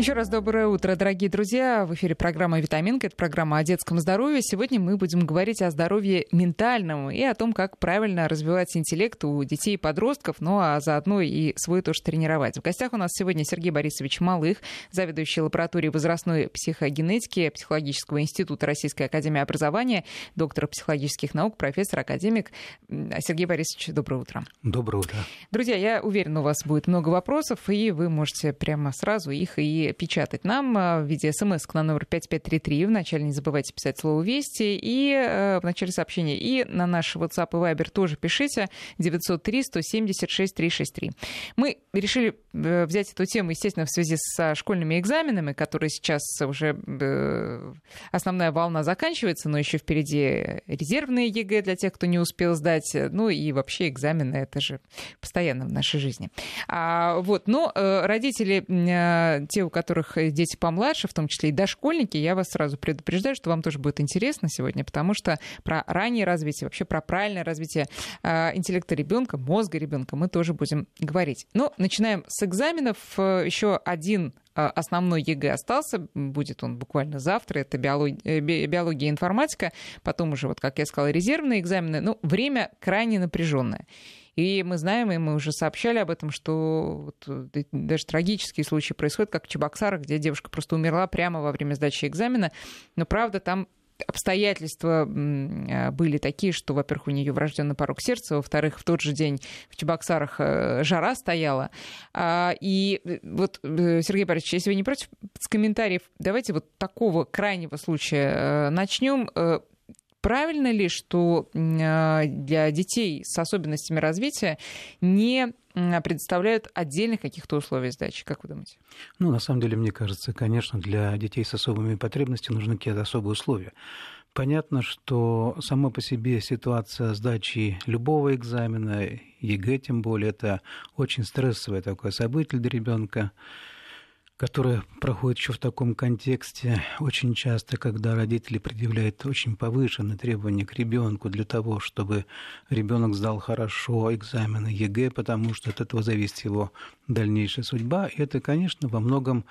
Еще раз доброе утро, дорогие друзья. В эфире программа «Витаминка». Это программа о детском здоровье. Сегодня мы будем говорить о здоровье ментальном и о том, как правильно развивать интеллект у детей и подростков, ну а заодно и свой тоже тренировать. В гостях у нас сегодня Сергей Борисович Малых, заведующий лабораторией возрастной психогенетики Психологического института Российской академии образования, доктор психологических наук, профессор, академик. Сергей Борисович, доброе утро. Доброе утро. Друзья, я уверена, у вас будет много вопросов, и вы можете прямо сразу их и печатать нам э, в виде смс на номер 5533. Вначале не забывайте писать слово «Вести» и э, в начале сообщения. И на наш WhatsApp и Viber тоже пишите 903 176 363. Мы решили э, взять эту тему, естественно, в связи со школьными экзаменами, которые сейчас уже основная волна заканчивается, но еще впереди резервные ЕГЭ для тех, кто не успел сдать. Ну и вообще экзамены, это же постоянно в нашей жизни. А, вот, но родители, те, у которых э, дети помладше, в том числе и дошкольники, я вас сразу предупреждаю, что вам тоже будет интересно сегодня, потому что про раннее развитие, вообще про правильное развитие э, интеллекта ребенка, мозга ребенка мы тоже будем говорить. Но ну, начинаем с экзаменов. Э, Еще один основной ЕГЭ остался, будет он буквально завтра, это биология, биология и информатика, потом уже, вот как я сказала, резервные экзамены, ну, время крайне напряженное. И мы знаем, и мы уже сообщали об этом, что вот э, даже трагические случаи происходят, как в Чебоксарах, где девушка просто умерла прямо во время сдачи экзамена. Но правда, там обстоятельства э, были такие, что, во-первых, у нее врожденный порог сердца, во-вторых, в тот же день в Чебоксарах э, жара стояла. А, и вот, Сергей Борисович, если вы не против, с комментариев давайте вот такого крайнего случая начнем. Правильно ли, что а, для детей с особенностями развития не предоставляют отдельных каких-то условий сдачи, как вы думаете? Ну, на самом деле, мне кажется, конечно, для детей с особыми потребностями нужны какие-то особые условия. Понятно, что сама по себе ситуация сдачи любого экзамена, ЕГЭ тем более, это очень стрессовое такое событие для ребенка которая проходит еще в таком контексте очень часто, когда родители предъявляют очень повышенные требования к ребенку для того, чтобы ребенок сдал хорошо экзамены ЕГЭ, потому что от этого зависит его дальнейшая судьба. И это, конечно, во многом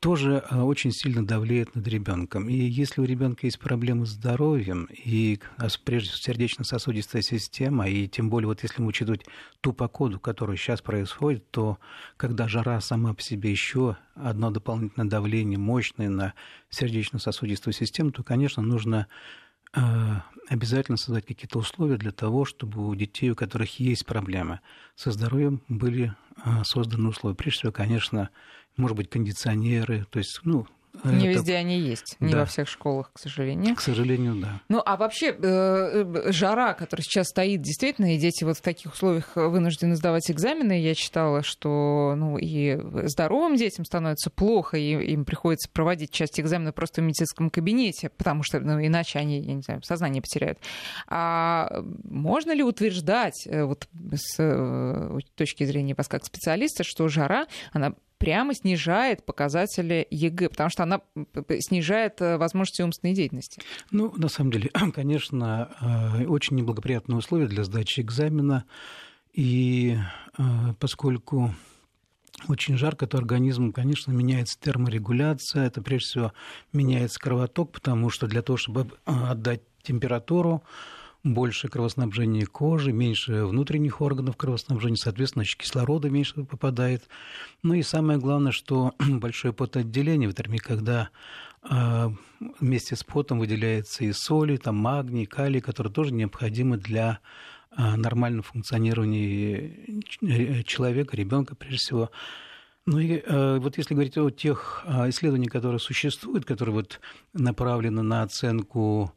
тоже э, очень сильно давлеет над ребенком. И если у ребенка есть проблемы с здоровьем, и а, прежде всего сердечно-сосудистая система, и тем более вот если мы учитывать ту погоду, которая сейчас происходит, то когда жара сама по себе еще одно дополнительное давление мощное на сердечно-сосудистую систему, то, конечно, нужно э, обязательно создать какие-то условия для того, чтобы у детей, у которых есть проблемы со здоровьем, были э, созданы условия. Прежде всего, конечно, может быть, кондиционеры, то есть, ну, не это... везде они есть, не да. во всех школах, к сожалению. К сожалению, да. Ну, а вообще э, э, жара, которая сейчас стоит, действительно, и дети вот в таких условиях вынуждены сдавать экзамены. Я читала, что ну, и здоровым детям становится плохо, и им приходится проводить часть экзамена просто в медицинском кабинете, потому что ну, иначе они, я не знаю, сознание потеряют. А можно ли утверждать, э, вот с точки зрения вас как специалиста, что жара, она прямо снижает показатели ЕГЭ, потому что она снижает э, возможности умственной деятельности. Ну, на самом деле, конечно, э, очень неблагоприятные условия для сдачи экзамена. И э, поскольку очень жарко, то организм, конечно, меняется терморегуляция, это прежде всего меняется кровоток, потому что для того, чтобы отдать температуру, больше кровоснабжения кожи, меньше внутренних органов кровоснабжения, соответственно, кислорода меньше попадает. Ну и самое главное, что большое потоотделение в термии, когда а, вместе с потом выделяется и соли, там магний, калий, которые тоже необходимы для а, нормального функционирования э, человека, ребенка прежде всего. Ну и э, вот если говорить о тех а, исследованиях, которые существуют, которые вот направлены на оценку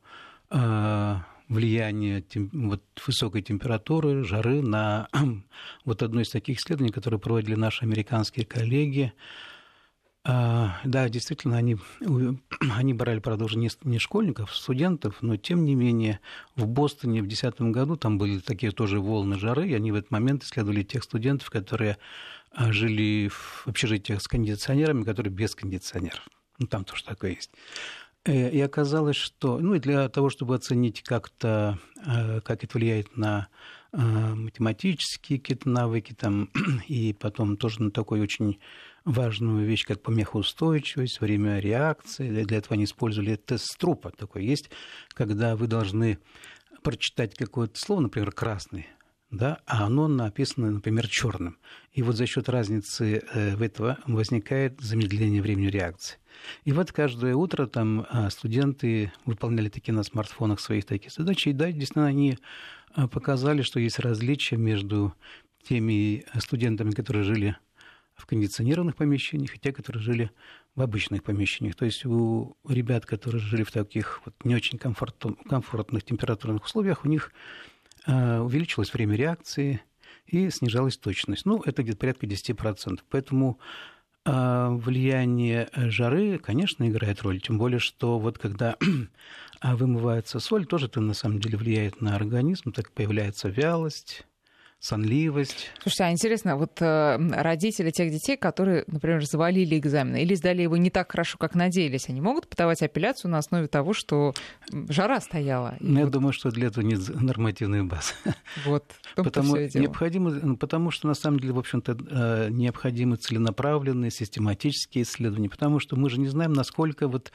влияние тем, вот, высокой температуры, жары на вот одно из таких исследований, которые проводили наши американские коллеги. А, да, действительно, они, они брали, правда, уже не, не школьников, а студентов, но тем не менее в Бостоне в 2010 году там были такие тоже волны жары, и они в этот момент исследовали тех студентов, которые а, жили в общежитиях с кондиционерами, которые без кондиционеров. Ну, там тоже такое есть. Э, и оказалось, что ну, и для того, чтобы оценить как-то, э, как это влияет на э, математические какие-то навыки, там, и потом тоже на такой очень важную вещь, как помехоустойчивость, время реакции. Для этого они использовали тест Струпа. Такой есть, когда вы должны прочитать какое-то слово, например, красный, да, а оно написано, например, черным. И вот за счет разницы э, этого возникает замедление времени реакции. И вот каждое утро там а, студенты выполняли такие на смартфонах своих такие задачи, и да, действительно, они а, показали, что есть различия между теми студентами, которые жили в кондиционированных помещениях, и те, которые жили в обычных помещениях. То есть у ребят, которые жили в таких вот не очень комфортных температурных условиях, у них увеличилось время реакции и снижалась точность. Ну, это где-то порядка 10%. Поэтому а, влияние жары, конечно, играет роль. Тем более, что вот когда вымывается соль, тоже это на самом деле влияет на организм, так появляется вялость, сонливость. Слушайте, а интересно, вот э, родители тех детей, которые, например, завалили экзамен или сдали его не так хорошо, как надеялись, они могут подавать апелляцию на основе того, что жара стояла? Ну, я вот... думаю, что для этого нет нормативной базы. Вот. Потому, необходимо, ну, потому что, на самом деле, в общем-то, э, необходимы целенаправленные, систематические исследования, потому что мы же не знаем, насколько вот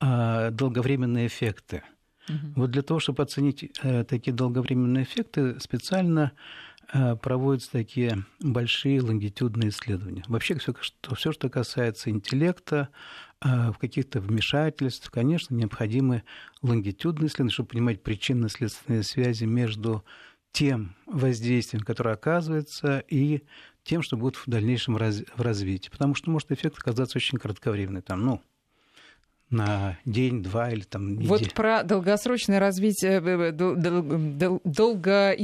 э, долговременные эффекты. Угу. Вот для того, чтобы оценить такие долговременные эффекты, специально Э, проводятся такие большие лонгитюдные исследования. Вообще все, что, все, что касается интеллекта, э, в каких-то вмешательств, конечно, необходимы лонгитюдные исследования, чтобы понимать причинно-следственные связи между тем воздействием, которое оказывается, и тем, что будет в дальнейшем раз, в развитии. Потому что может эффект оказаться очень кратковременный, там, ну, на день, два или там неделю. Вот про долгосрочное развитие, э, долго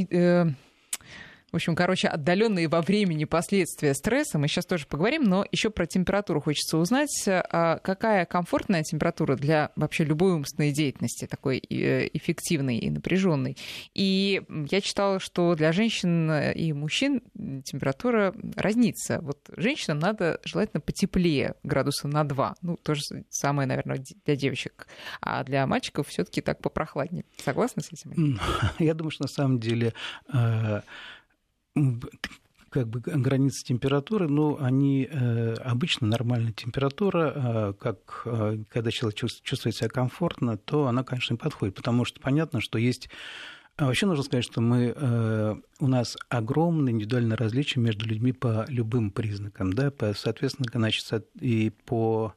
в общем, короче, отдаленные во времени последствия стресса. Мы сейчас тоже поговорим, но еще про температуру хочется узнать. А какая комфортная температура для вообще любой умственной деятельности, такой э, эффективной и напряженной? И я читала, что для женщин и мужчин температура разнится. Вот женщинам надо желательно потеплее, градуса на 2. Ну, то же самое, наверное, для девочек. А для мальчиков все-таки так попрохладнее. Согласны с этим? Я думаю, что на самом деле э, как бы границы температуры, но они э, обычно нормальная температура, э, как э, когда человек чувствует себя комфортно, то она, конечно, не подходит, потому что понятно, что есть а Вообще нужно сказать, что мы, у нас огромное индивидуальное различие между людьми по любым признакам, да, соответственно, значит, и по...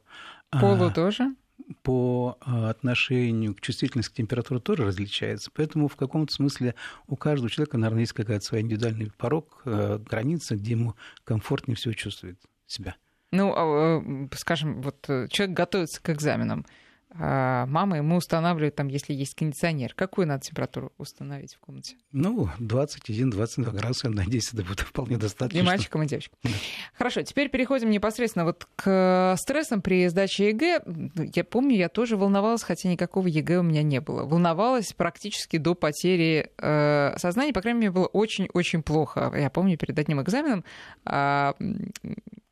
Полу а, тоже? По а, отношению к чувствительности к температуре тоже различается. Поэтому в каком-то смысле у каждого человека, наверное, есть какая-то своя индивидуальный порог, э, граница, где ему комфортнее всего чувствует себя. Ну, а, э, скажем, вот э, человек готовится к экзаменам. А мама ему устанавливает, там, если есть кондиционер. Какую надо температуру установить в комнате? Ну, 21-22 градуса, надеюсь, это будет вполне достаточно. И мальчикам, и девочкам. Хорошо, теперь переходим непосредственно вот к стрессам при сдаче ЕГЭ. Я помню, я тоже волновалась, хотя никакого ЕГЭ у меня не было. Волновалась практически до потери э, сознания, по крайней мере, было очень-очень плохо. Я помню, перед одним экзаменом э,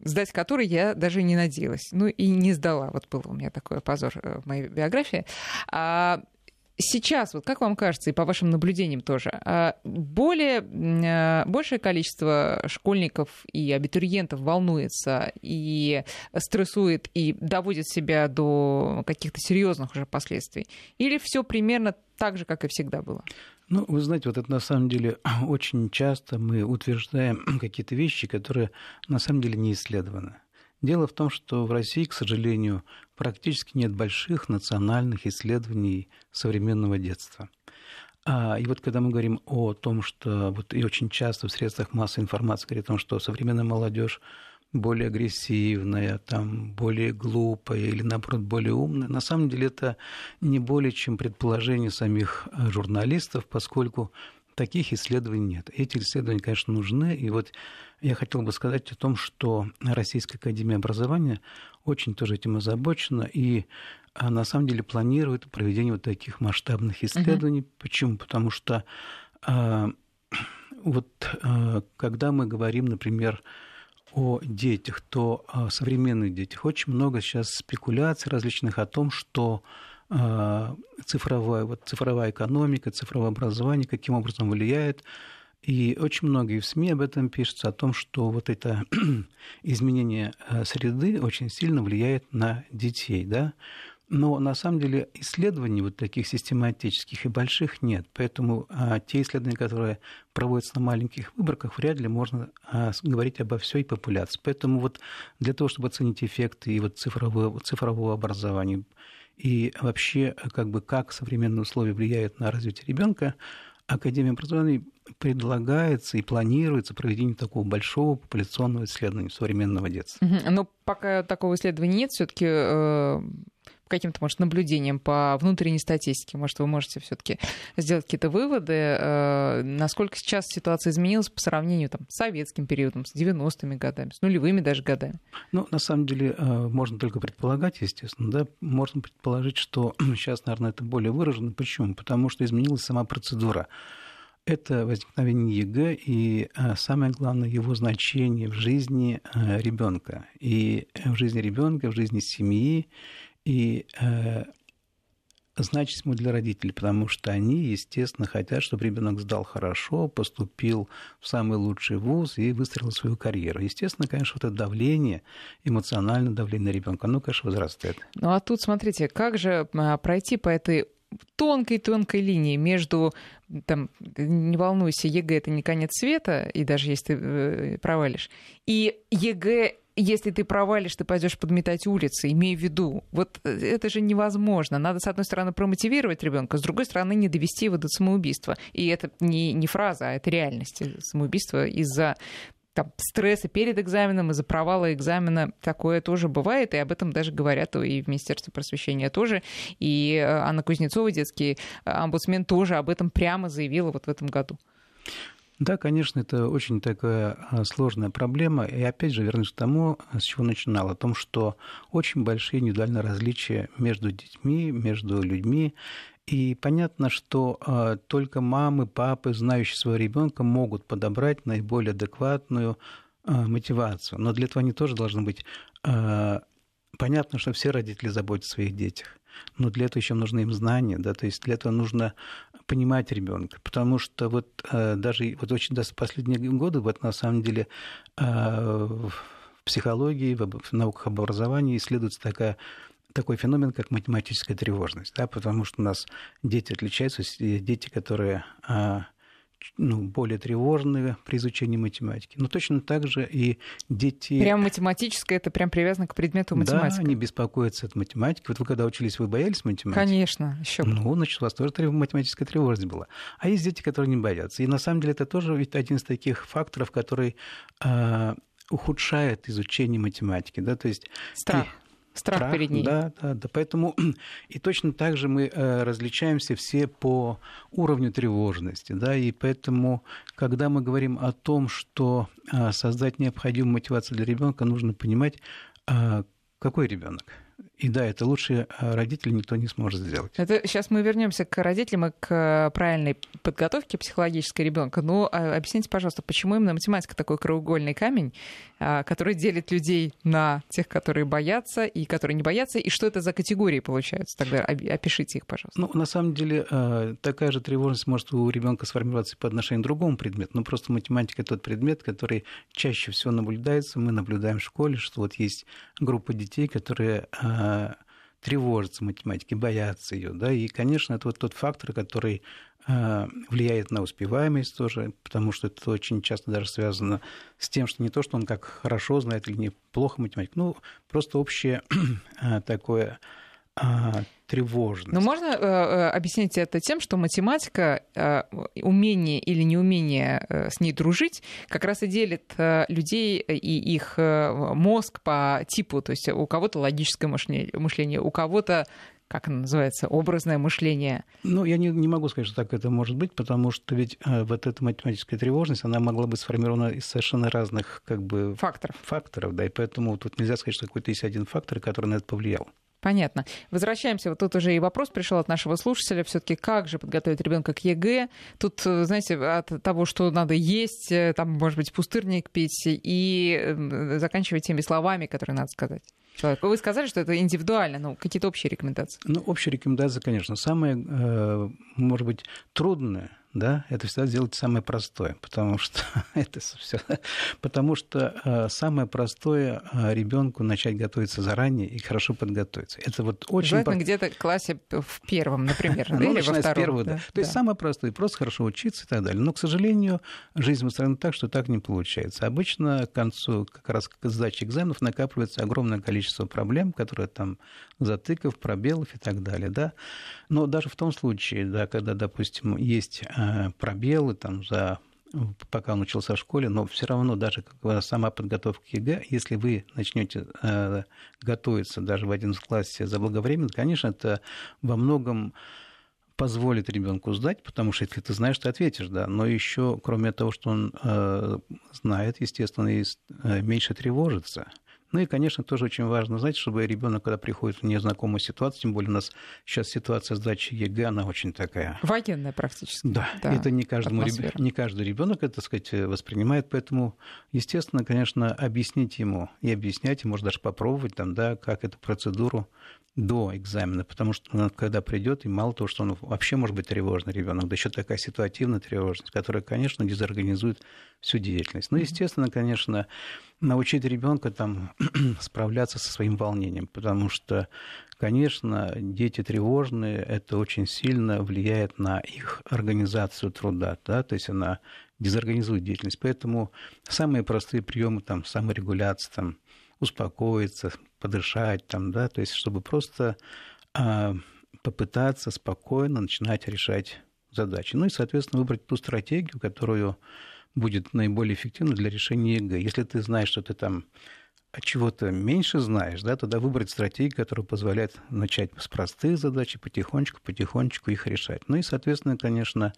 сдать который я даже не надеялась. Ну и не сдала. Вот был у меня такой позор э, в моей биографии. А сейчас, вот как вам кажется, и по вашим наблюдениям тоже, а более, э, большее количество школьников и абитуриентов волнуется и стрессует и доводит себя до каких-то серьезных уже последствий? Или все примерно так же, как и всегда было? Ну, вы знаете, вот это на самом деле очень часто мы утверждаем какие-то вещи, которые на самом деле не исследованы. Дело в том, что в России, к сожалению, практически нет больших национальных исследований современного детства. А, и вот когда мы говорим о том, что вот и очень часто в средствах массовой информации говорят о том, что современная молодежь более агрессивная, там, более глупая или, наоборот, более умная. На самом деле это не более чем предположение самих э, журналистов, поскольку таких исследований нет. Эти исследования, конечно, нужны. И вот я хотел бы сказать о том, что Российская Академия Образования очень тоже этим озабочена и а, на самом деле планирует проведение вот таких масштабных исследований. Угу. Почему? Потому что а, вот а, когда мы говорим, например, о детях, то о современных детях очень много сейчас спекуляций различных о том, что а, цифровая, вот цифровая экономика, цифровое образование каким образом влияет. И очень многие в СМИ об этом пишутся, о том, что вот это изменение э, среды очень сильно влияет на детей. Да? Но на самом деле исследований вот таких систематических и больших нет. Поэтому а, те исследования, которые проводятся на маленьких выборках, вряд ли можно а, говорить обо всей популяции. Поэтому вот для того, чтобы оценить эффекты и вот цифрового, цифрового образования и вообще как бы как современные условия влияют на развитие ребенка, Академия образования предлагается и планируется проведение такого большого популяционного исследования современного детства. Но пока такого исследования нет, все-таки э, каким-то, может, наблюдением по внутренней статистике? Может, вы можете все-таки сделать какие-то выводы, э, насколько сейчас ситуация изменилась по сравнению там, с советским периодом, с 90-ми годами, с нулевыми даже годами? Ну, на самом деле, э, можно только предполагать, естественно, да, можно предположить, что сейчас, наверное, это более выражено. Почему? Потому что изменилась сама процедура это возникновение ЕГЭ и э, самое главное его значение в жизни ребенка и в жизни ребенка, в жизни семьи и э, значимость для родителей, потому что они, естественно, хотят, чтобы ребенок сдал хорошо, поступил в самый лучший вуз и выстроил свою карьеру. Естественно, конечно, вот это давление, эмоциональное давление ребенка, оно, конечно, возрастает. Ну а тут, смотрите, как же а, пройти по этой тонкой-тонкой линии между, там, не волнуйся, ЕГЭ это не конец света, и даже если ты э, провалишь, и ЕГЭ если ты провалишь, ты пойдешь подметать улицы, имей в виду. Вот э, это же невозможно. Надо, с одной стороны, промотивировать ребенка, с другой стороны, не довести его до самоубийства. И это не, не фраза, а это реальность. Самоубийство из-за там, стресса перед экзаменом, из-за провала экзамена. Такое тоже бывает, и об этом даже говорят и в Министерстве просвещения тоже. И э, Анна Кузнецова, детский э, омбудсмен, тоже об этом прямо заявила вот в этом году. Да, конечно, это очень такая а, сложная проблема. И опять же вернусь к тому, с чего начинал, о том, что очень большие индивидуальные различия между детьми, между людьми. И понятно, что э, только мамы, папы, знающие своего ребенка, могут подобрать наиболее адекватную э, мотивацию. Но для этого они тоже должны быть понятно, что все родители заботятся о своих детях. Но для этого еще нужны им знания, да, то есть для этого нужно понимать ребенка, потому что вот э, даже вот очень даже последние годы вот на самом деле э, в психологии, в науках об образовании исследуется такая такой феномен, как математическая тревожность, да, потому что у нас дети отличаются, дети, которые а, ну, более тревожные при изучении математики. Но точно так же и дети... Прям математическое, это прям привязано к предмету математики. Да, они беспокоятся от математики. Вот вы когда учились, вы боялись математики? Конечно, еще Ну, значит, у вас тоже математическая тревожность была. А есть дети, которые не боятся. И на самом деле это тоже ведь один из таких факторов, который э, ухудшает изучение математики. Да? То есть Страх. Страх, Страх перед ней. Да, да, да. Поэтому и точно так же мы э, различаемся все по уровню тревожности. Да, и поэтому, когда мы говорим о том, что э, создать необходимую мотивацию для ребенка, нужно понимать, э, какой ребенок. И да, это лучше э, родители никто не сможет сделать. Это сейчас мы вернемся к родителям и к правильной подготовке психологической ребенка. Но ну, а объясните, пожалуйста, почему именно математика такой краеугольный камень, а, который делит людей на тех, которые боятся и которые не боятся, и что это за категории получаются? Тогда опишите их, пожалуйста. Ну, на самом деле, э, такая же тревожность может у ребенка сформироваться по отношению к другому предмету. Но просто математика тот предмет, который чаще всего наблюдается. Мы наблюдаем в школе, что вот есть группа детей, которые э, тревожатся математикой, боятся ее. Да? И, конечно, это вот тот фактор, который э, влияет на успеваемость тоже, потому что это очень часто даже связано с тем, что не то, что он как хорошо знает или неплохо математику, ну, просто общее э, такое а, тревожность. Но можно э, э, объяснить это тем, что математика, э, умение или неумение э, с ней дружить, как раз и делит э, людей и их э, мозг по типу. То есть у кого-то логическое мышление, мышление у кого-то как оно называется, образное мышление? Ну, я не, не могу сказать, что так это может быть, потому что ведь э, вот эта математическая тревожность, она могла быть сформирована из совершенно разных как бы, факторов. факторов, да, и поэтому тут нельзя сказать, что какой-то есть один фактор, который на это повлиял. Понятно. Возвращаемся. Вот тут уже и вопрос пришел от нашего слушателя. Все-таки как же подготовить ребенка к ЕГЭ? Тут, э, знаете, от того, что надо есть, э, там, может быть, пустырник пить, и э, заканчивать теми словами, которые надо сказать человеку. Вы сказали, что это индивидуально, но какие-то общие рекомендации? Ну, общие рекомендации, конечно. Самое, может быть, трудное да, это всегда сделайте самое простое, потому что это все, потому что э, самое простое э, ребенку начать готовиться заранее и хорошо подготовиться. Это вот очень Желательно по... где-то в классе в первом, например, да, ну, или во втором. первого, да. То есть самое простое, просто хорошо учиться и так далее. Но, к сожалению, жизнь устроена так, что так не получается. Обычно к концу как раз к сдаче экзаменов накапливается огромное количество проблем, которые там затыков, пробелов и так далее, да. Но даже в том случае, да, когда, допустим, есть э, пробелы там за пока он учился в школе, но все равно даже сама подготовка к ЕГЭ, если вы начнете э, готовиться даже в 11 классе заблаговременно, конечно, это во многом позволит ребенку сдать, потому что если ты знаешь, ты ответишь, да. Но еще, кроме того, что он э, знает, естественно, и э, меньше тревожится. Ну и, конечно, тоже очень важно знать, чтобы ребенок, когда приходит в незнакомую ситуацию, тем более у нас сейчас ситуация сдачи ЕГЭ, она очень такая... Военная практически. Да, да это не, каждому, не каждый ребенок это, так сказать, воспринимает, поэтому, естественно, конечно, объяснить ему и объяснять, и, может, даже попробовать там, да, как эту процедуру до экзамена, потому что он, когда придет, и мало того, что он вообще может быть тревожный ребенок, да еще такая ситуативная тревожность, которая, конечно, дезорганизует всю деятельность. Ну, естественно, конечно, научить ребенка там справляться со своим волнением, потому что, конечно, дети тревожные, это очень сильно влияет на их организацию труда, да, то есть она дезорганизует деятельность. Поэтому самые простые приемы там саморегуляции, там, успокоиться, подышать, там, да, то есть чтобы просто а, попытаться спокойно начинать решать задачи. Ну и, соответственно, выбрать ту стратегию, которую будет наиболее эффективна для решения ЕГЭ. Если ты знаешь, что ты там чего-то меньше знаешь, да, тогда выбрать стратегию, которая позволяет начать с простых задач и потихонечку, потихонечку их решать. Ну и, соответственно, конечно,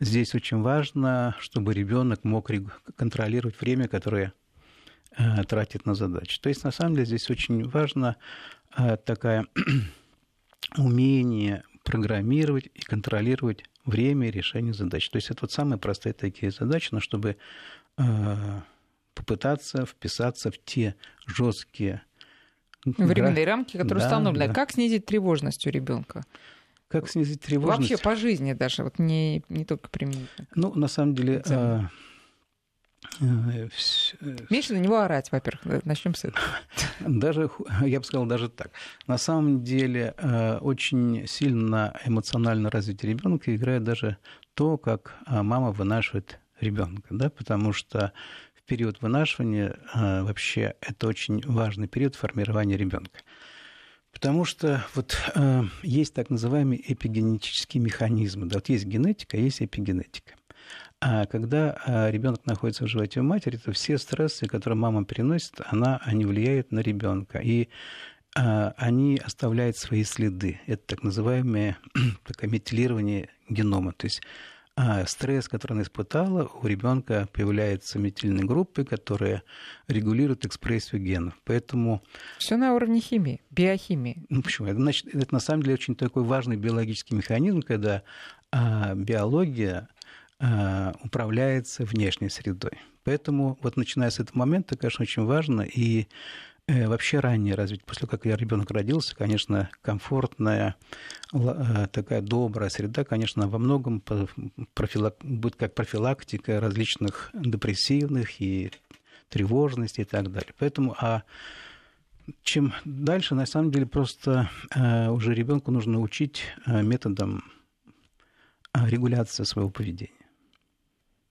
здесь очень важно, чтобы ребенок мог контролировать время, которое Э, тратит на задачи. То есть, на самом деле, здесь очень важно э, такое умение программировать и контролировать время решения задач. То есть это вот самые простые такие задачи, но чтобы э, попытаться вписаться в те жесткие временные рамки, которые да, установлены. Да. Как снизить тревожность у ребенка? Как снизить тревожность? Вообще по жизни даже, вот не, не только применительно. Ну, на самом деле, Э, Меньше на него орать, во-первых. Начнем с этого. Даже, я бы сказал, даже так. На самом деле э, очень сильно эмоционально развитие ребенка играет даже то, как э, мама вынашивает ребенка, да, потому что период вынашивания вообще это очень важный период формирования ребенка. Потому что вот э, есть так называемые эпигенетические механизмы. Да, вот есть генетика, а есть эпигенетика. А когда а, ребенок находится в животе матери, то все стрессы, которые мама переносит, она, они влияют на ребенка. И а, они оставляют свои следы. Это так называемое такое метилирование генома. То есть а стресс, который она испытала, у ребенка появляются метильные группы, которые регулируют экспрессию генов. Поэтому... Все на уровне химии, биохимии. Ну, почему? Это, значит, это на самом деле очень такой важный биологический механизм, когда а, биология Э, управляется внешней средой. Поэтому вот начиная с этого момента, конечно, очень важно и вообще раннее развитие. После как я ребенок родился, конечно, комфортная, э, такая добрая среда, конечно, во многом профилак... будет как профилактика различных депрессивных и тревожности и так далее. Поэтому, а чем дальше, на самом деле, просто уже ребенку нужно учить методом регуляции своего поведения.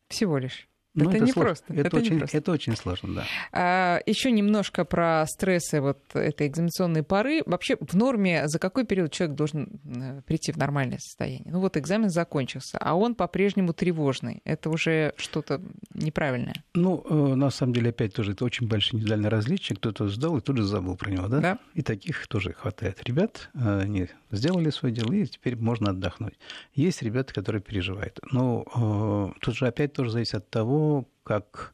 Всего лишь. Ну, это, это не сложно. просто. Это, это, очень, не просто. это очень сложно, да. А, еще немножко про стрессы вот этой экзаменационной поры. Вообще, в норме за какой период человек должен э, прийти в нормальное состояние? Ну вот экзамен закончился, а он по-прежнему тревожный. Это уже что-то неправильное. Ну, э, на самом деле, опять тоже, это очень большое индивидуальное различие. Кто-то сдал и тут же забыл про него, да? Да. И таких тоже хватает. Ребят, э, они сделали свое дело, и теперь можно отдохнуть. Есть ребята, которые переживают. Но тут же опять тоже зависит от того, как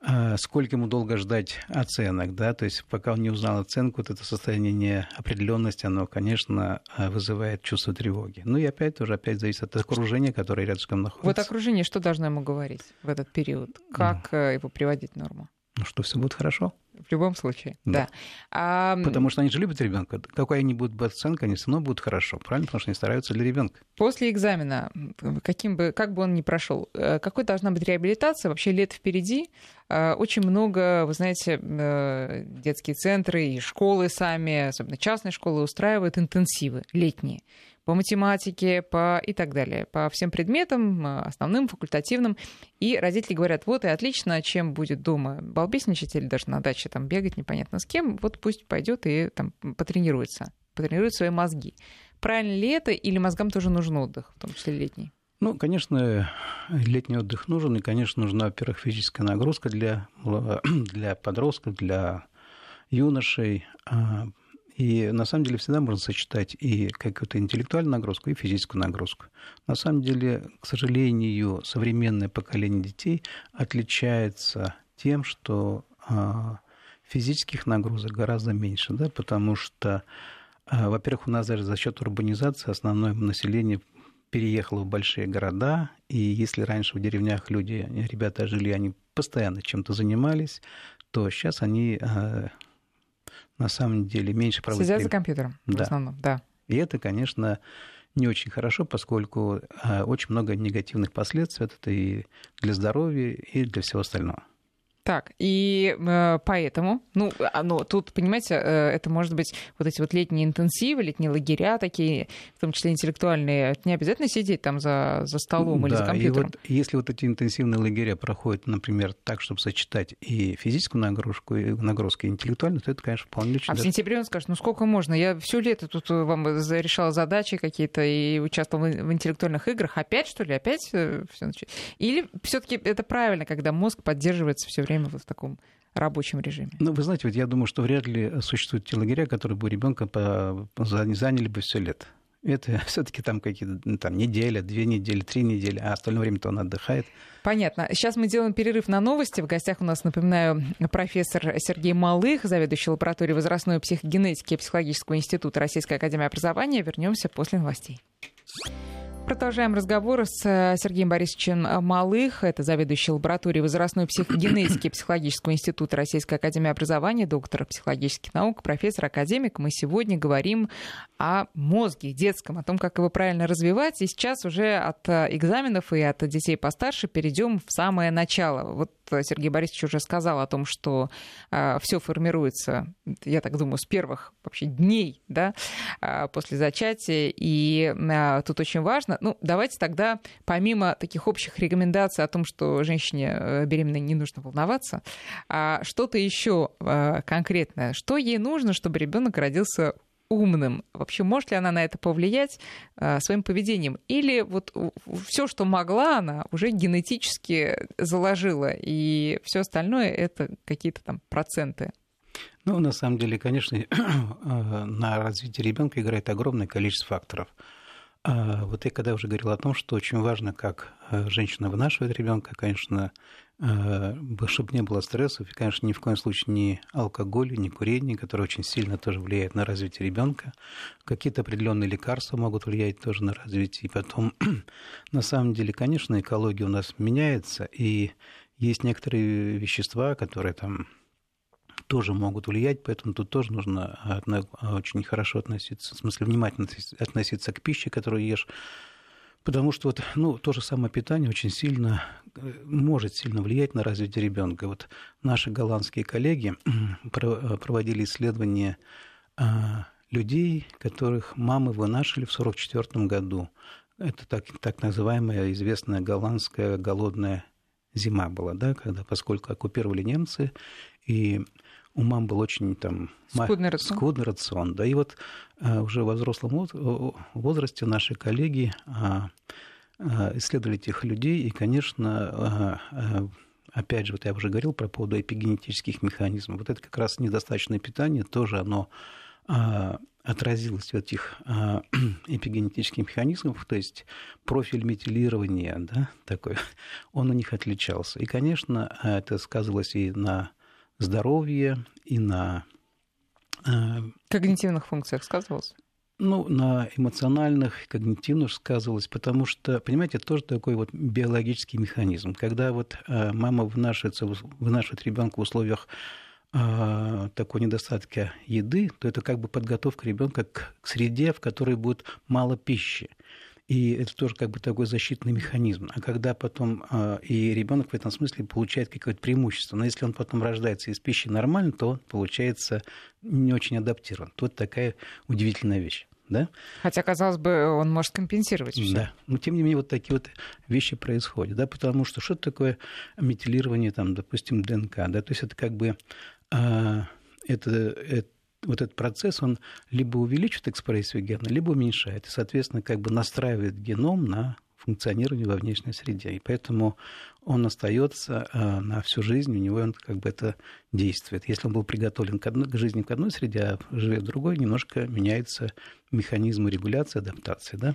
э, сколько ему долго ждать оценок, да, то есть пока он не узнал оценку, вот это состояние неопределенности, оно, конечно, э, вызывает чувство тревоги. Ну и опять тоже, опять зависит от окружения, которое рядышком находится. Вот окружение что должно ему говорить в этот период? Как ну, его приводить в норму? Ну что, все будет хорошо. В любом случае, Да. да. А, Потому что они же любят ребенка. Какой они будут оценка, они все равно будут хорошо, правильно? Потому что они стараются для ребенка. После экзамена, каким бы, как бы он ни прошел, э, какой должна быть реабилитация? Вообще лет впереди. Э, Очень много, вы знаете, э, детские центры и школы сами, особенно частные школы, устраивают интенсивы летние по математике, по и так далее, по всем предметам, э, основным, факультативным. И родители говорят, вот и отлично, чем будет дома балбесничать или даже на даче там бегать непонятно с кем, вот пусть пойдет и там потренируется, потренирует свои мозги. Правильно ли это, или мозгам тоже нужен отдых, в том числе летний? Ну, конечно, летний отдых нужен, и, конечно, нужна, во-первых, физическая нагрузка для, для подростков, для юношей. И на самом деле всегда можно сочетать и какую-то интеллектуальную нагрузку, и физическую нагрузку. На самом деле, к сожалению, современное поколение детей отличается тем, что а, физических нагрузок гораздо меньше, да, потому что, а, во-первых, у нас даже за счет урбанизации основное население переехало в большие города, и если раньше в деревнях люди, ребята жили, они постоянно чем-то занимались, то сейчас они а, на самом деле меньше проводят Сидят за компьютером в Да. основном, да. И это, конечно, не очень хорошо, поскольку а, очень много негативных последствий. Это и для здоровья, и для всего остального. Так, и э, поэтому, ну, оно, тут, понимаете, э, это может быть вот эти вот летние интенсивы, летние лагеря такие, в том числе интеллектуальные. Это не обязательно сидеть там за, за столом или за Да, и компьютером. вот если вот эти интенсивные лагеря проходят, например, так, чтобы сочетать и физическую нагрузку, и нагрузку, и интеллектуальную, то это, конечно, вполне очень А в сентябре он скажет, ну сколько можно? Я все лето тут э, вам решала задачи какие-то и участвовала в интеллектуальных играх. Опять, что ли? Опять все Или все-таки это правильно, когда мозг поддерживается все время вот в таком рабочем режиме? Ну, вы знаете, вот я думаю, что вряд ли существуют те лагеря, которые бы ребенка по... за- заняли бы все лето. Это все-таки там какие-то ну, там, неделя, две недели, три недели, а остальное время-то он отдыхает. Понятно. Сейчас мы делаем перерыв на новости. В гостях у нас, напоминаю, профессор Сергей Малых, заведующий лабораторией возрастной психогенетики и психологического института Российской академии образования. Вернемся после новостей. Продолжаем разговор с э, Сергеем Борисовичем Малых. Это заведующий лабораторией возрастной психогенетики психологического института Российской академии образования, доктор психологических наук, профессор, академик. Мы сегодня говорим о мозге детском, о том, как его правильно развивать. И сейчас уже от э, экзаменов и от детей постарше перейдем в самое начало. Вот Сергей Борисович уже сказал о том, что все формируется, я так думаю, с первых вообще дней да, э, после зачатия. И э, тут очень важно, ну, давайте тогда, помимо таких общих рекомендаций о том, что женщине э, беременной не нужно волноваться, а что-то еще э, конкретное, что ей нужно, чтобы ребенок родился умным. Вообще, может ли она на это повлиять э, своим поведением? Или вот все, что могла, она уже генетически заложила, и все остальное это какие-то там проценты? Ну, на самом деле, конечно, на развитие ребенка играет огромное количество факторов. А Вот я когда уже говорил о том, что очень важно, как женщина вынашивает ребенка, конечно, чтобы не было стрессов, и, конечно, ни в коем случае ни алкоголь, ни курение, которое очень сильно тоже влияет на развитие ребенка. Какие-то определенные лекарства могут влиять тоже на развитие. И потом, на самом деле, конечно, экология у нас меняется, и есть некоторые вещества, которые там тоже могут влиять, поэтому тут тоже нужно очень хорошо относиться, в смысле внимательно относиться к пище, которую ешь, потому что вот, ну, то же самое питание очень сильно может сильно влиять на развитие ребенка. Вот наши голландские коллеги проводили исследования людей, которых мамы вынашивали в 1944 году. Это так, так называемая известная голландская голодная зима была, да, когда, поскольку оккупировали немцы, и у мам был очень там скудный рацион. скудный рацион. Да, и вот а, уже во взрослом возрасте наши коллеги а, а, исследовали этих людей, и, конечно, опять же, вот я уже говорил про поводу эпигенетических механизмов. Вот это как раз недостаточное питание, тоже оно отразилось в этих эпигенетических механизмах, то есть профиль метилирования, да, такой, он у них отличался. И, конечно, это сказывалось и на здоровье, и на... Когнитивных функциях сказывалось? Ну, на эмоциональных, когнитивных сказывалось, потому что, понимаете, это тоже такой вот биологический механизм. Когда вот мама вынашивается, вынашивает ребенка в условиях э, такой недостатка еды, то это как бы подготовка ребенка к среде, в которой будет мало пищи. И это тоже как бы такой защитный механизм. А когда потом э, и ребенок в этом смысле получает какое-то преимущество, но если он потом рождается из пищи нормально, то он получается не очень адаптирован. Тут такая удивительная вещь. Да? Хотя, казалось бы, он может компенсировать все. Да, но тем не менее вот такие вот вещи происходят, да, потому что что такое метилирование, там, допустим, ДНК, да, то есть это как бы э, это, это вот этот процесс, он либо увеличивает экспрессию гена, либо уменьшает. И, соответственно, как бы настраивает геном на функционирование во внешней среде. И поэтому он остается э, на всю жизнь, у него он как бы это действует. Если он был приготовлен к, одной, к жизни в одной среде, а живет в другой, немножко меняется механизм регуляции, адаптации. Да?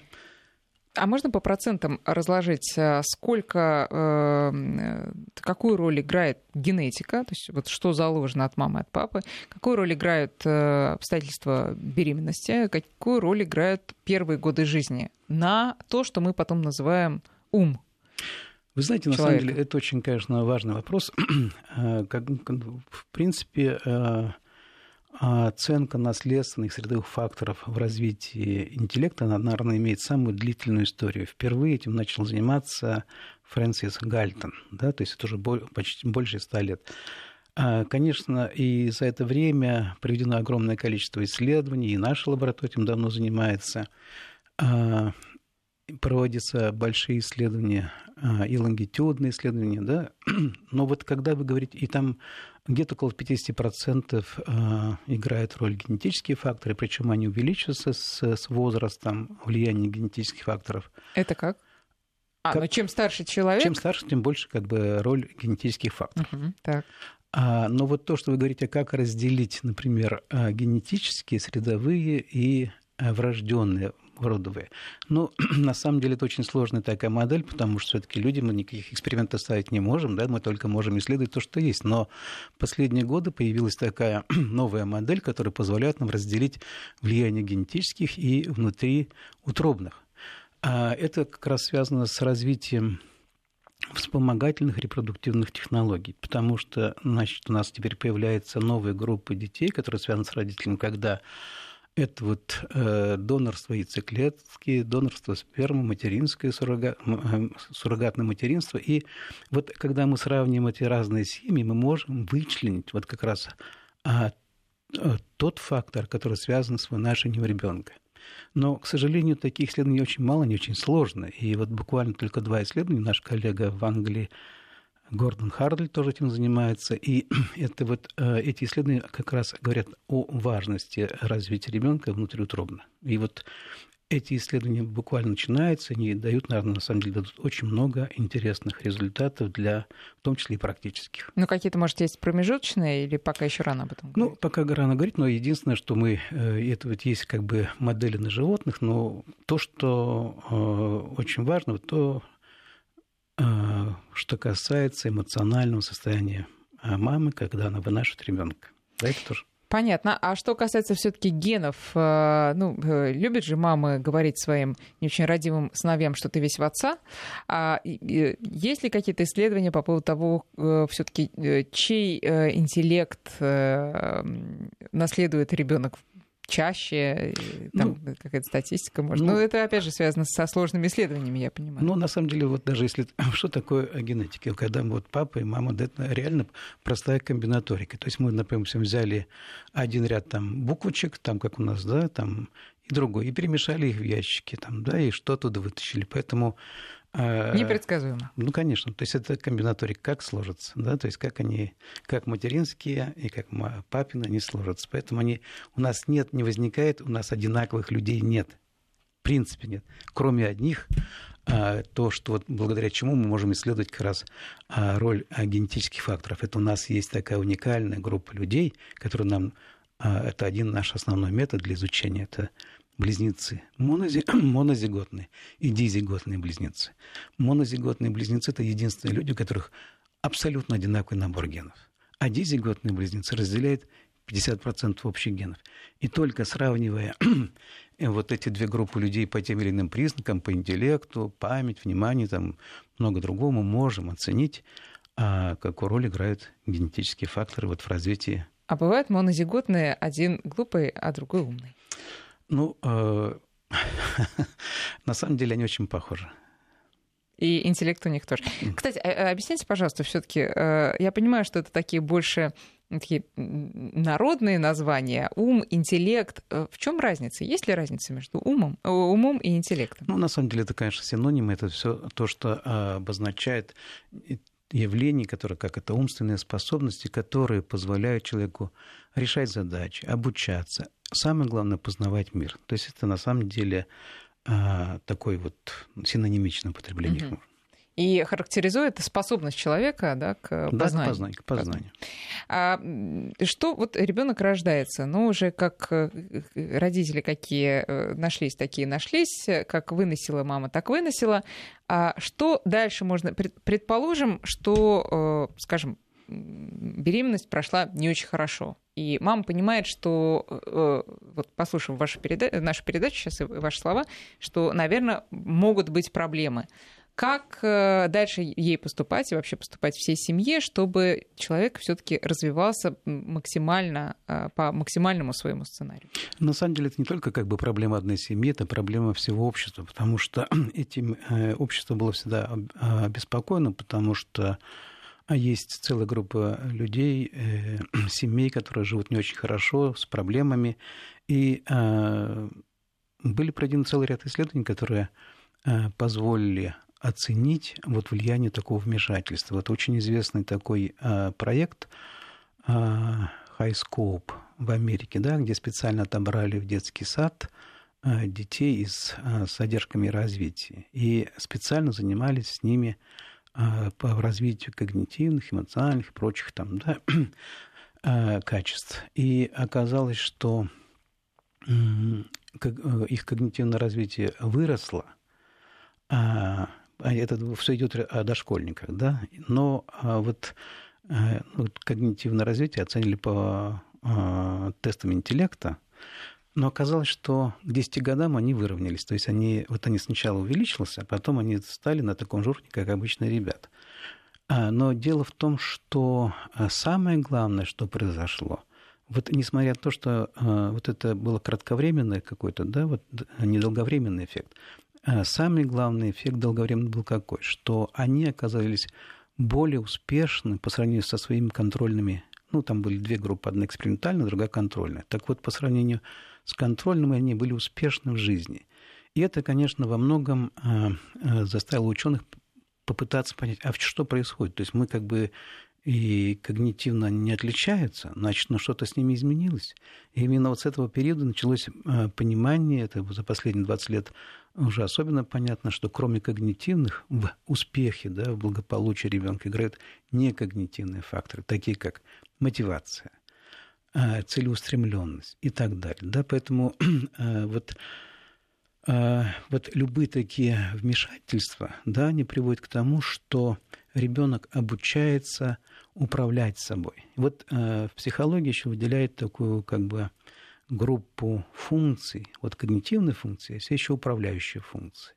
А можно по процентам разложить, э, сколько, э, какую роль играет генетика, то есть вот что заложено от мамы, от папы, какую роль играют э, обстоятельства беременности, какую роль играют первые годы жизни на то, что мы потом называем ум? Вы знаете, на человека. самом деле, это очень, конечно, важный вопрос. В принципе, оценка наследственных средовых факторов в развитии интеллекта, она, наверное, имеет самую длительную историю. Впервые этим начал заниматься Фрэнсис Гальтон, да, то есть это уже почти больше ста лет. А, конечно, и за это время проведено огромное количество исследований, и наша лаборатория этим давно занимается. А, проводятся большие исследования и лонгитюдные исследования, да, но вот когда вы говорите, и там где-то около 50% а, играют роль генетические факторы, причем они увеличиваются с, с возрастом влияния генетических факторов. Это как? А, как, ну чем старше человек? Чем старше, тем больше как бы роль генетических факторов. Угу, так. А, но вот то, что вы говорите, как разделить, например, а, генетические, средовые и врожденные родовые. Но на самом деле это очень сложная такая модель, потому что все-таки люди мы никаких экспериментов ставить не можем, да, мы только можем исследовать то, что есть. Но последние годы появилась такая новая модель, которая позволяет нам разделить влияние генетических и внутри утробных. А это как раз связано с развитием вспомогательных репродуктивных технологий, потому что значит, у нас теперь появляются новые группы детей, которые связаны с родителями, когда это вот э, донорство яйцеклетки, донорство спермы, материнское суррога... Э, суррогатное материнство. И вот когда мы сравним эти разные семьи, мы можем вычленить вот как раз а, а, тот фактор, который связан с вынашиванием ребенка. Но, к сожалению, таких исследований очень мало, они очень сложны. И вот буквально только два исследования наш коллега в Англии Гордон Хардль тоже этим занимается. И это вот, э, эти исследования как раз говорят о важности развития ребенка внутриутробно. И вот эти исследования буквально начинаются, они дают, наверное, на самом деле дадут очень много интересных результатов для, в том числе и практических. Ну, какие-то, может, есть промежуточные или пока еще рано об этом говорить? Ну, пока рано говорить, но единственное, что мы, э, это вот есть как бы модели на животных, но то, что э, очень важно, то, что касается эмоционального состояния а, мамы, когда она вынашивает ребенка. Да, это тоже. Понятно. А что касается все-таки генов, а, ну, э, любят же мамы говорить своим не очень родимым сыновьям, что ты весь в отца. А есть ли какие-то исследования по поводу того, э, все-таки э, чей интеллект наследует ребенок чаще, там ну, какая-то статистика может. Ну, Но это, опять же, связано со сложными исследованиями, я понимаю. Ну, на самом деле, вот даже если... Что такое генетика? Когда вот папа и мама, это реально простая комбинаторика. То есть мы, например, взяли один ряд там буквочек, там, как у нас, да, там, и другой, и перемешали их в ящики, там, да, и что оттуда вытащили. Поэтому Непредсказуемо. Ну, конечно. То есть это комбинаторик как сложится, да, то есть как они, как материнские и как папины, они сложатся. Поэтому они, у нас нет, не возникает, у нас одинаковых людей нет. В принципе нет. Кроме одних, а, то, что вот благодаря чему мы можем исследовать как раз а, роль а, генетических факторов. Это у нас есть такая уникальная группа людей, которые нам... Это один наш основной метод для изучения. Это близнецы, монози... монозиготные и дизиготные близнецы. Монозиготные близнецы – это единственные люди, у которых абсолютно одинаковый набор генов. А дизиготные близнецы разделяют 50% общих генов. И только сравнивая вот эти две группы людей по тем или иным признакам, по интеллекту, память, внимание, там много другого, мы можем оценить а какую роль играют генетические факторы вот в развитии. А бывают монозиготные, один глупый, а другой умный? Ну, э, на самом деле они очень похожи. И интеллект у них тоже. Кстати, а, а объясните, пожалуйста, все-таки, э, я понимаю, что это такие больше такие народные названия, ум, интеллект. Э, в чем разница? Есть ли разница между умом, умом и интеллектом? Ну, на самом деле, это, конечно, синонимы. Это все то, что обозначает явления, которые, как это умственные способности, которые позволяют человеку решать задачи, обучаться. Самое главное — познавать мир. То есть это на самом деле такое вот синонимичное употребление. Угу и характеризует способность человека да, к да, познанию. к познанию. К познанию. А что вот ребенок рождается, ну уже как э, родители какие э, нашлись, такие нашлись, как выносила мама, так выносила. А что дальше можно? Предположим, что, э, скажем, беременность прошла не очень хорошо. И мама понимает, что, вот послушав вашу переда... нашу передачу сейчас и ваши слова, что, наверное, могут быть проблемы. Как э, дальше ей поступать и вообще поступать всей семье, чтобы человек все-таки развивался максимально э, по максимальному своему сценарию? На самом деле это не только как бы проблема одной семьи, это проблема всего общества, потому что этим э, общество было всегда обеспокоено, потому что а есть целая группа людей, семей, которые живут не очень хорошо, с проблемами. И были проведены целый ряд исследований, которые позволили оценить вот влияние такого вмешательства. Это очень известный такой а, проект а, High Scope в Америке, да, где специально отобрали в детский сад а, детей а, с задержками развития и специально занимались с ними по развитию когнитивных, эмоциональных и прочих там, да, качеств. И оказалось, что их когнитивное развитие выросло, а это все идет о дошкольниках, да, но а, вот, э, вот когнитивное развитие оценили по а, тестам интеллекта, но оказалось, что к 10 годам они выровнялись. То есть они, вот они сначала увеличились, а потом они стали на таком же уровне, как обычные ребята. Но дело в том, что самое главное, что произошло, вот несмотря на то, что вот это было кратковременное какой-то, да, вот недолговременный эффект, Э, самый главный эффект долговременный был какой? Что они оказались более успешны по сравнению со своими контрольными. Ну, там были две группы, одна экспериментальная, другая контрольная. Так вот, по сравнению с контрольным, они были успешны в жизни. И это, конечно, во многом э, э, заставило ученых попытаться понять, а что происходит. То есть мы как бы и когнитивно не отличаются, значит, ну что-то с ними изменилось. И именно вот с этого периода началось понимание, это за последние 20 лет уже особенно понятно, что кроме когнитивных в успехе, да, в благополучии ребенка играют некогнитивные факторы, такие как мотивация, а, целеустремленность и так далее. Да, поэтому а, вот, а, вот любые такие вмешательства, да, они приводят к тому, что ребенок обучается управлять собой. Вот в психологии еще выделяет такую как бы группу функций, вот когнитивные функции, есть еще управляющие функции.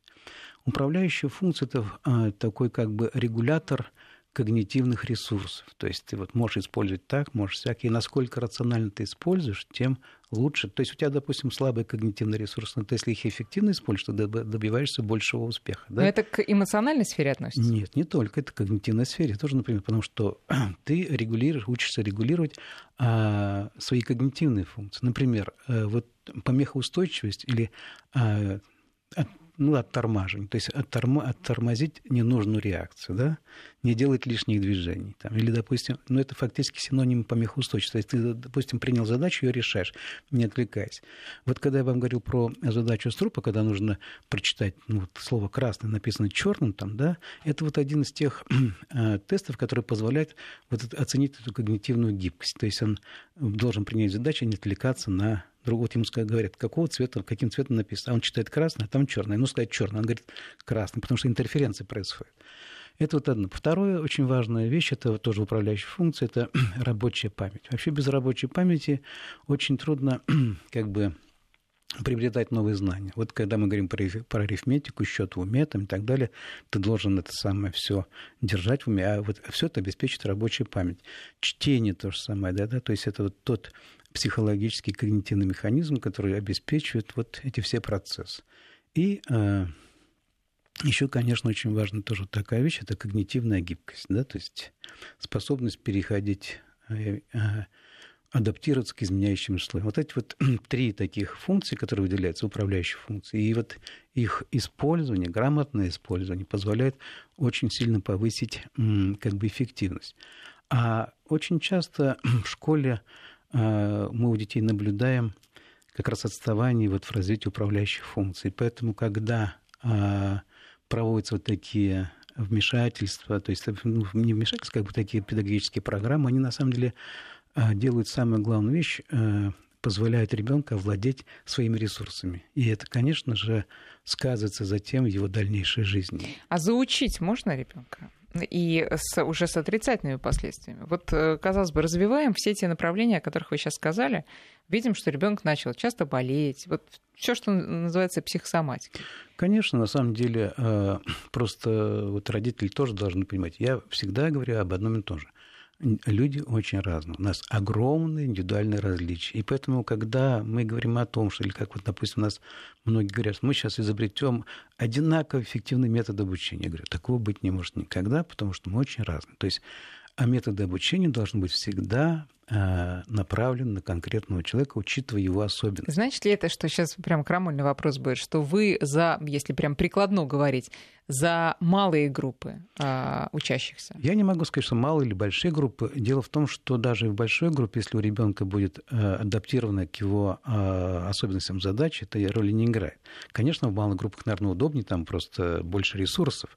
Управляющая функция – это а, такой как бы регулятор когнитивных ресурсов. То есть ты вот можешь использовать так, можешь всякие. Насколько рационально ты используешь, тем лучше. То есть у тебя, допустим, слабый когнитивный ресурс, но ты, если их эффективно используешь, то добиваешься большего успеха. Да? Но это к эмоциональной сфере относится? Нет, не только. Это к когнитивной сфере тоже, например, потому что ты регулируешь, учишься регулировать а, свои когнитивные функции. Например, а, вот помехоустойчивость или а, ну, оттормаживание, то есть отторм, оттормозить ненужную реакцию, да, не делать лишних движений. Там, или, допустим, ну, это фактически синоним помехоустойчивости. То есть ты, допустим, принял задачу, ее решаешь, не отвлекаясь. Вот когда я вам говорил про задачу струпа, когда нужно прочитать ну, вот, слово «красный» написано черным, там, да, это вот один из тех э, тестов, который позволяет вот, оценить эту когнитивную гибкость. То есть он должен принять задачу, не отвлекаться на другого ему говорят, какого цвета, каким цветом написано. А он читает красный, а там черный. Ну, сказать черный. Он говорит красный, потому что интерференция происходит. Это вот одно. Второе, очень важная вещь, это тоже управляющая функция, это рабочая память. Вообще без рабочей памяти очень трудно как бы приобретать новые знания. Вот когда мы говорим про, про арифметику, счет в уме там, и так далее, ты должен это самое все держать в уме, а вот все это обеспечит рабочую память. Чтение то же самое, да, да, то есть это вот тот психологический когнитивный механизм, который обеспечивает вот эти все процессы. И э, еще, конечно, очень важна тоже такая вещь, это когнитивная гибкость, да, то есть способность переходить э, э, адаптироваться к изменяющим условиям. Вот эти вот три таких функции, которые выделяются, управляющие функции, и вот их использование, грамотное использование позволяет очень сильно повысить как бы эффективность. А очень часто в школе а, мы у детей наблюдаем как раз отставание вот в развитии управляющих функций. Поэтому, когда а, проводятся вот такие вмешательства, то есть ну, не вмешательства, как бы такие педагогические программы, они на самом деле а, делают самую главную вещь, э, позволяют ребенку овладеть своими ресурсами. И это, конечно же, сказывается затем в его дальнейшей жизни. А заучить можно ребенка? и с, уже с отрицательными последствиями. Вот, э, казалось бы, развиваем все те направления, о которых вы сейчас сказали, видим, что ребенок начал часто болеть, вот все, что называется психосоматикой. Конечно, на самом деле, э, просто вот родители тоже должны понимать. Я всегда говорю об одном и том же люди очень разные. У нас огромные индивидуальные различия. И поэтому, когда мы говорим о том, что, или как вот, допустим, у нас многие говорят, мы сейчас изобретем одинаково эффективный метод обучения. Я говорю, такого быть не может никогда, потому что мы очень разные. То есть а методы обучения должны быть всегда э, направлены на конкретного человека, учитывая его особенности. Значит ли это, что сейчас прям крамольный вопрос будет, что вы за, если прям прикладно говорить, за малые группы э, учащихся? Я не могу сказать, что малые или большие группы. Дело в том, что даже в большой группе, если у ребенка будет э, адаптировано к его особенностям задачи, это роли не играет. Конечно, в малых группах, наверное, удобнее, там просто больше ресурсов.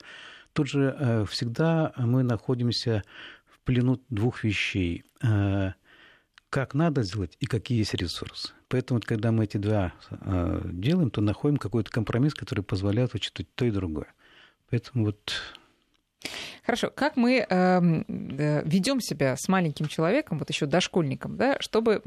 Тут же всегда мы находимся плену двух вещей. Э, как надо сделать и какие есть ресурсы. Поэтому, когда мы эти два э, делаем, то находим какой-то компромисс, который позволяет учитывать то и другое. Поэтому вот Хорошо, как мы э, ведем себя с маленьким человеком, вот еще дошкольником, да, чтобы,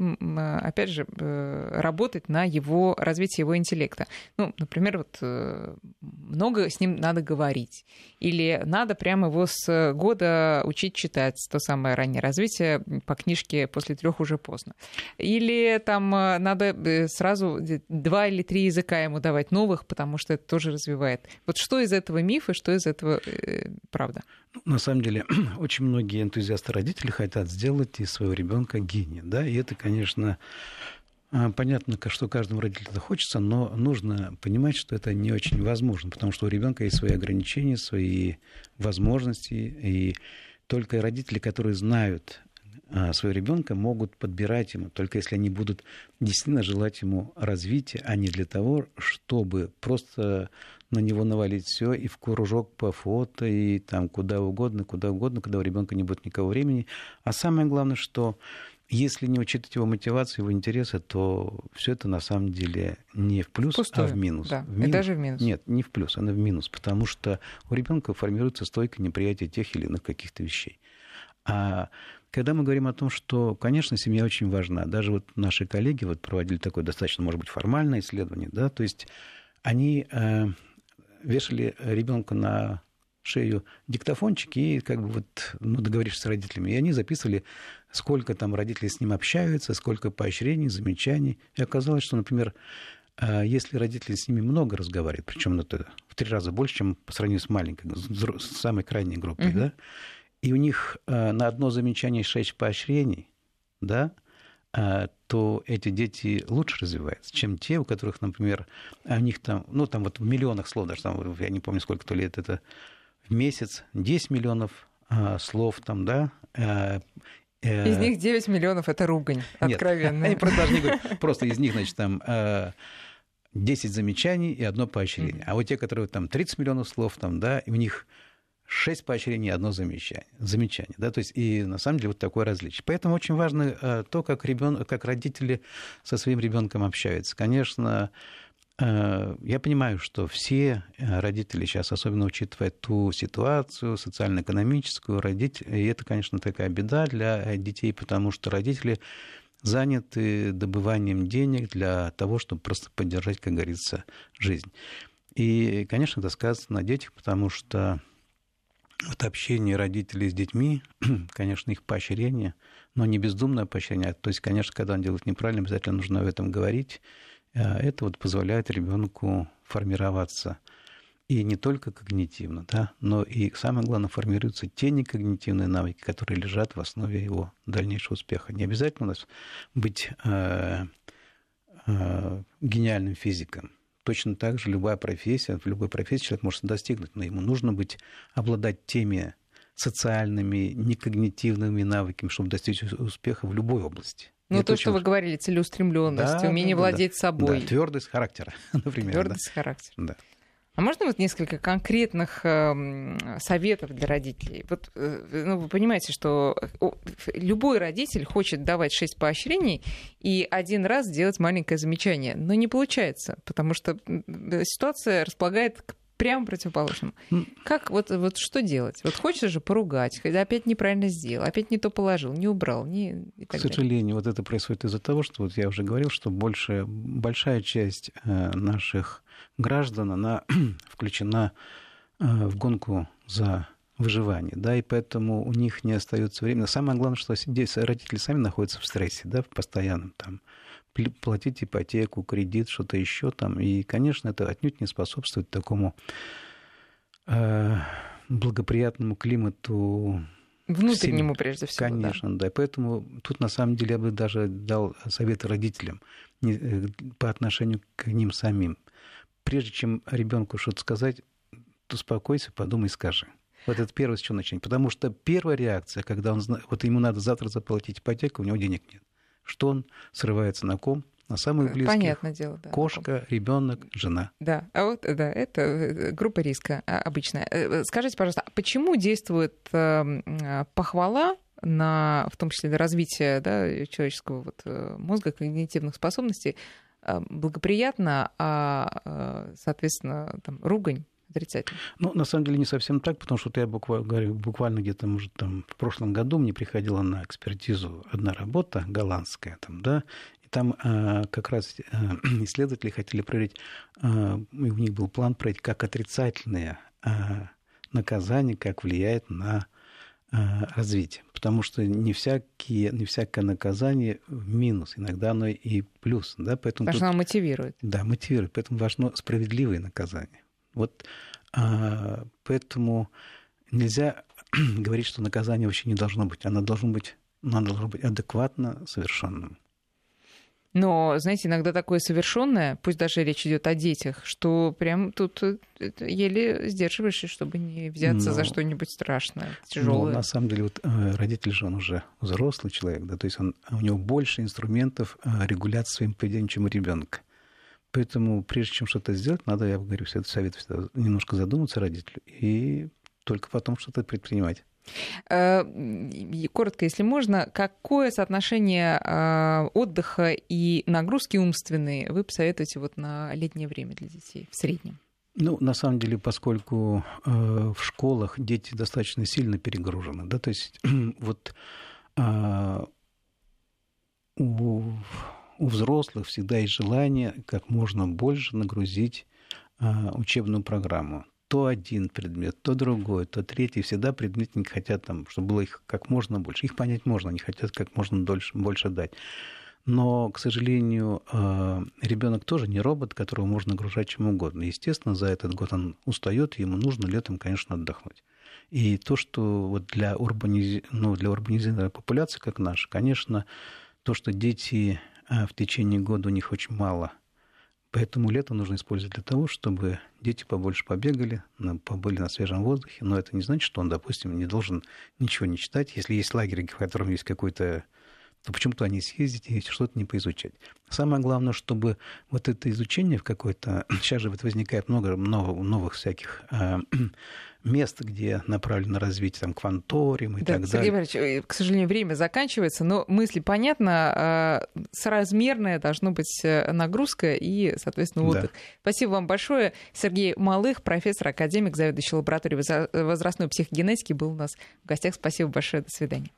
опять же, э, работать на его развитие его интеллекта? Ну, например, вот э, много с ним надо говорить, или надо прямо его с года учить читать, то самое раннее развитие по книжке после трех уже поздно, или там э, надо э, сразу два или три языка ему давать новых, потому что это тоже развивает. Вот что из этого миф и что из этого э, правда? На самом деле, очень многие энтузиасты-родители хотят сделать из своего ребенка гения. Да? И это, конечно, а, понятно, что каждому родителю это хочется, но нужно понимать, что это не очень возможно, потому что у ребенка есть свои ограничения, свои возможности, и только родители, которые знают а, своего ребенка, могут подбирать ему, только если они будут действительно желать ему развития, а не для того, чтобы просто на него навалить все и в кружок по фото, и там куда угодно, куда угодно, когда у ребенка не будет никого времени. А самое главное, что если не учитывать его мотивацию, его интересы, то все это на самом деле не в плюс, Пустое. а в минус. Да. В минус. И даже в минус. Нет, не в плюс, а в минус, потому что у ребенка формируется стойкое неприятие тех или иных каких-то вещей. А когда мы говорим о том, что, конечно, семья очень важна, даже вот наши коллеги вот проводили такое достаточно, может быть, формальное исследование, да, то есть они э, вешали ребенку на шею диктофончик и как бы вот ну, договоришься с родителями. И они записывали, сколько там родители с ним общаются, сколько поощрений, замечаний. И оказалось, что, например, э, если родители с ними много разговаривают, причем это в три раза больше, чем по сравнению с маленькой, с самой крайней группой, uh-huh. да, и у них э, на одно замечание шесть поощрений, да, а, то эти дети лучше развиваются, чем те, у которых, например, у них там, ну, там вот в миллионах слов, даже там, я не помню, сколько то лет это в месяц, 10 миллионов а, слов там, да, а, э, из них 9 миллионов это ругань, откровенно. Нет, просто даже не говорю. Просто из них, значит, там 10 замечаний и одно поощрение. А вот те, которые там 30 миллионов слов, там, да, и у них шесть поощрений одно замечание. замечание да? То есть, и на самом деле вот такое различие. Поэтому очень важно э, то, как, ребен... как родители со своим ребенком общаются. Конечно, э, я понимаю, что все э, родители сейчас, особенно учитывая ту ситуацию социально-экономическую, родители, и это, конечно, такая беда для детей, потому что родители заняты добыванием денег для того, чтобы просто поддержать, как говорится, жизнь. И, конечно, это сказано на детях, потому что вот общение родителей с детьми, конечно, их поощрение, но не бездумное поощрение. То есть, конечно, когда он делает неправильно, обязательно нужно об этом говорить. А это вот позволяет ребенку формироваться и не только когнитивно, да, но и, самое главное, формируются те некогнитивные навыки, которые лежат в основе его дальнейшего успеха. Не обязательно у нас быть э, э, гениальным физиком. Точно так же любая профессия, в любой профессии человек может достигнуть, но ему нужно быть, обладать теми социальными, некогнитивными навыками, чтобы достичь успеха в любой области. Ну, то, что вы говорили, целеустремленность, да, умение да, владеть да. собой. Да, твердость характера, например. Твердость да. характера. Да. А можно вот несколько конкретных э, советов для родителей? Вот, э, ну, вы понимаете, что любой родитель хочет давать шесть поощрений и один раз делать маленькое замечание, но не получается, потому что ситуация располагает к прямо противоположному. Как вот, вот что делать? Вот хочешь же поругать, когда опять неправильно сделал, опять не то положил, не убрал, не и так К сожалению, далее. вот это происходит из-за того, что вот я уже говорил, что больше, большая часть э, наших граждан, она включена э, в гонку за выживание, да, и поэтому у них не остается времени. Самое главное, что здесь родители сами находятся в стрессе, да, в постоянном там платить ипотеку, кредит, что-то еще там, и, конечно, это отнюдь не способствует такому э, благоприятному климату Внутреннему, прежде всего. Конечно, да. да. И поэтому тут, на самом деле, я бы даже дал совет родителям э, по отношению к ним самим прежде чем ребенку что-то сказать, успокойся, подумай, скажи. Вот это первое, с чего начать. Потому что первая реакция, когда он знает, вот ему надо завтра заплатить ипотеку, у него денег нет. Что он срывается на ком? На самых близких. Понятное дело, да. Кошка, ребенок, жена. Да, а вот, да, это э, группа риска а, обычная. Э, скажите, пожалуйста, а почему действует эм, похвала на, в том числе на развитие да, человеческого вот, э, мозга, когнитивных способностей, Э, благоприятно, а, э, соответственно, там, ругань отрицательно? Ну, на самом деле не совсем так, потому что я буквально, говорю, буквально где-то, может, там, в прошлом году мне приходила на экспертизу одна работа голландская, там, да, и там э, как раз э, исследователи хотели проверить, э, у них был план проверить, как отрицательные э, наказания, как влияет на развития. Потому что не, всякие, не всякое наказание в минус, иногда оно и плюс. Да? Поэтому Потому тут, оно мотивирует. Да, мотивирует. Поэтому важно справедливое наказание. Вот а, поэтому нельзя говорить, что наказание вообще не должно быть. Оно должно быть, оно должно быть адекватно совершенным. Но, знаете, иногда такое совершенное, пусть даже речь идет о детях, что прям тут э, еле сдерживаешься, чтобы не взяться Но... за что-нибудь страшное, тяжелое. Ну, на самом деле, вот э, родитель же он уже взрослый человек, да, то есть он, у него больше инструментов э, регуляции своим поведением, чем у ребенка. Поэтому, прежде чем что-то сделать, надо, я говорю, все это совет немножко задуматься родителю и только потом что-то предпринимать. Э, коротко, если можно, какое соотношение э, отдыха и нагрузки умственные вы посоветуете вот на летнее время для детей в среднем? Ну, на самом деле, поскольку э, в школах дети достаточно сильно перегружены, да, то есть вот э, у, у взрослых всегда есть желание как можно больше нагрузить э, учебную программу то один предмет, то другой, то третий. Всегда предметники хотят, там, чтобы было их как можно больше. Их понять можно, они хотят как можно дольше, больше дать. Но, к сожалению, э, ребенок тоже не робот, которого можно нагружать чем угодно. Естественно, за этот год он устает, ему нужно летом, конечно, отдохнуть. И то, что вот для, урбаниз... ну, для урбанизированной популяции, как наша, конечно, то, что дети э, в течение года у них очень мало – Поэтому лето нужно использовать для того, чтобы дети побольше побегали, побыли на свежем воздухе. Но это не значит, что он, допустим, не должен ничего не читать. Если есть лагерь, в котором есть какой-то то почему-то они съездить и что-то не поизучать. Самое главное, чтобы вот это изучение в какой-то... Сейчас же вот возникает много, много новых всяких э, мест, где направлено развитие, там, кванториум и да, так Сергей далее. Сергей к сожалению, время заканчивается, но мысли понятно, э, соразмерная должна быть э, нагрузка и, соответственно, отдых. Да. Спасибо вам большое. Сергей Малых, профессор, академик, заведующий лабораторией возрастной психогенетики, был у нас в гостях. Спасибо большое. До свидания.